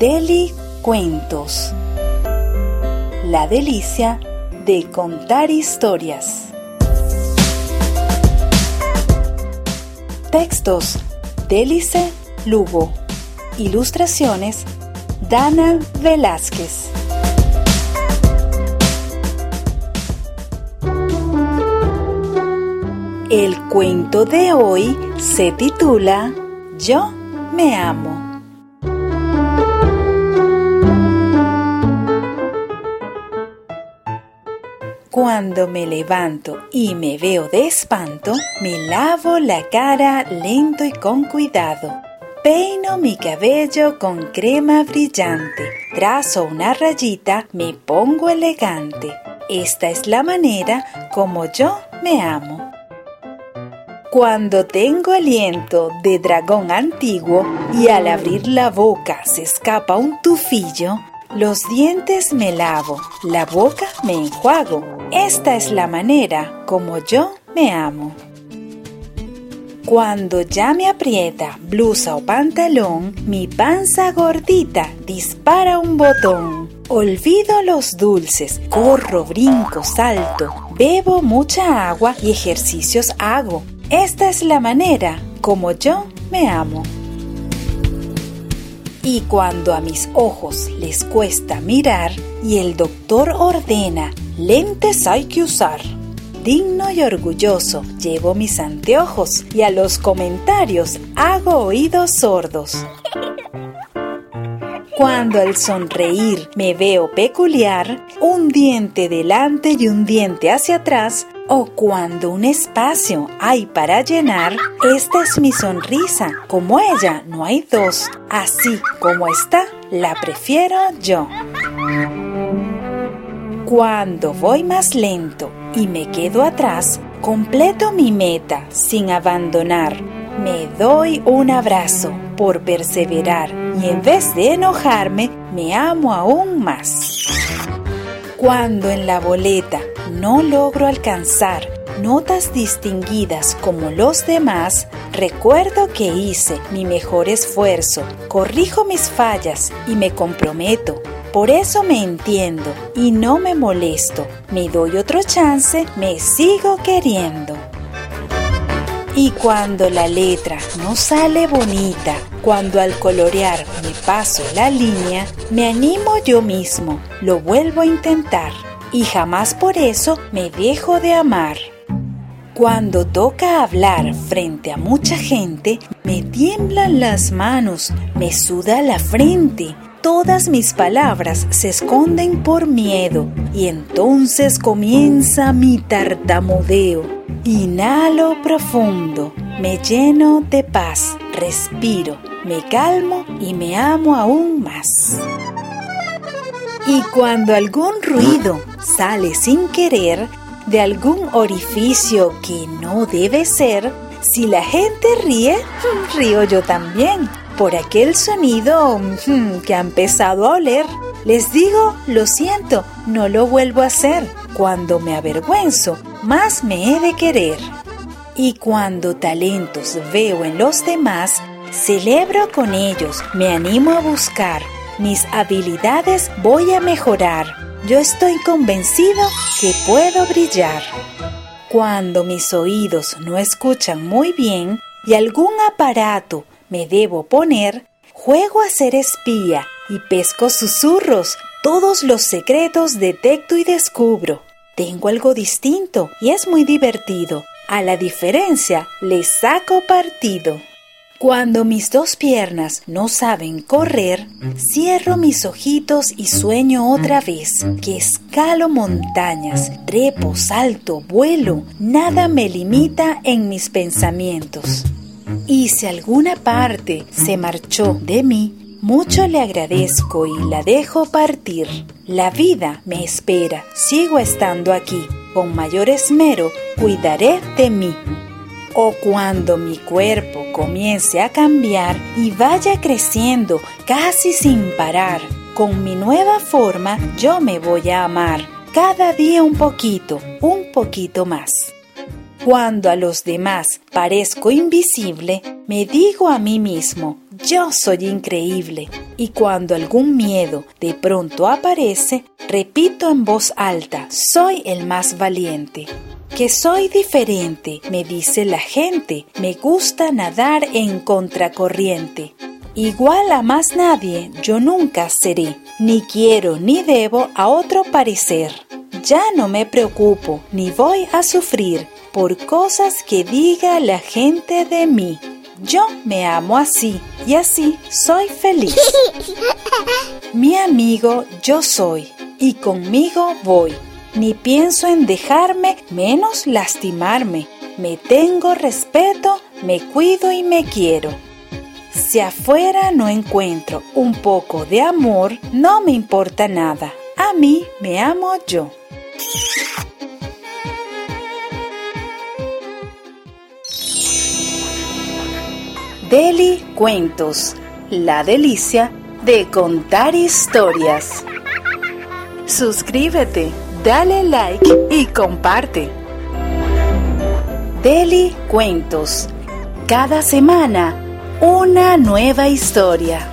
Deli Cuentos. La delicia de contar historias. Textos. Delice Lugo. Ilustraciones. Dana Velázquez. El cuento de hoy se titula Yo me amo. Cuando me levanto y me veo de espanto, me lavo la cara lento y con cuidado. Peino mi cabello con crema brillante. Trazo una rayita, me pongo elegante. Esta es la manera como yo me amo. Cuando tengo aliento de dragón antiguo y al abrir la boca se escapa un tufillo, los dientes me lavo, la boca me enjuago. Esta es la manera como yo me amo. Cuando ya me aprieta blusa o pantalón, mi panza gordita dispara un botón. Olvido los dulces, corro, brinco, salto, bebo mucha agua y ejercicios hago. Esta es la manera como yo me amo. Y cuando a mis ojos les cuesta mirar y el doctor ordena, lentes hay que usar. Digno y orgulloso llevo mis anteojos y a los comentarios hago oídos sordos. Cuando al sonreír me veo peculiar, un diente delante y un diente hacia atrás, o cuando un espacio hay para llenar, esta es mi sonrisa. Como ella no hay dos. Así como está, la prefiero yo. Cuando voy más lento y me quedo atrás, completo mi meta sin abandonar. Me doy un abrazo por perseverar y en vez de enojarme, me amo aún más. Cuando en la boleta no logro alcanzar notas distinguidas como los demás, recuerdo que hice mi mejor esfuerzo, corrijo mis fallas y me comprometo. Por eso me entiendo y no me molesto. Me doy otro chance, me sigo queriendo. Y cuando la letra no sale bonita, cuando al colorear me paso la línea, me animo yo mismo, lo vuelvo a intentar y jamás por eso me dejo de amar. Cuando toca hablar frente a mucha gente, me tiemblan las manos, me suda la frente, todas mis palabras se esconden por miedo y entonces comienza mi tartamudeo. Inhalo profundo, me lleno de paz, respiro, me calmo y me amo aún más. Y cuando algún ruido sale sin querer de algún orificio que no debe ser, si la gente ríe, río yo también por aquel sonido mm, que ha empezado a oler. Les digo, lo siento, no lo vuelvo a hacer. Cuando me avergüenzo, más me he de querer. Y cuando talentos veo en los demás, celebro con ellos, me animo a buscar. Mis habilidades voy a mejorar. Yo estoy convencido que puedo brillar. Cuando mis oídos no escuchan muy bien y algún aparato me debo poner, juego a ser espía y pesco susurros. Todos los secretos detecto y descubro. Tengo algo distinto y es muy divertido. A la diferencia le saco partido. Cuando mis dos piernas no saben correr, cierro mis ojitos y sueño otra vez que escalo montañas, trepo, salto, vuelo, nada me limita en mis pensamientos. Y si alguna parte se marchó de mí, mucho le agradezco y la dejo partir. La vida me espera, sigo estando aquí. Con mayor esmero cuidaré de mí. O cuando mi cuerpo comience a cambiar y vaya creciendo casi sin parar, con mi nueva forma yo me voy a amar. Cada día un poquito, un poquito más. Cuando a los demás parezco invisible, me digo a mí mismo, Yo soy increíble y cuando algún miedo de pronto aparece, repito en voz alta, soy el más valiente. Que soy diferente, me dice la gente, me gusta nadar en contracorriente. Igual a más nadie yo nunca seré, ni quiero ni debo a otro parecer. Ya no me preocupo ni voy a sufrir por cosas que diga la gente de mí. Yo me amo así y así soy feliz. Mi amigo yo soy y conmigo voy. Ni pienso en dejarme menos lastimarme. Me tengo respeto, me cuido y me quiero. Si afuera no encuentro un poco de amor, no me importa nada. A mí me amo yo. Deli Cuentos, la delicia de contar historias. Suscríbete, dale like y comparte. Deli Cuentos, cada semana una nueva historia.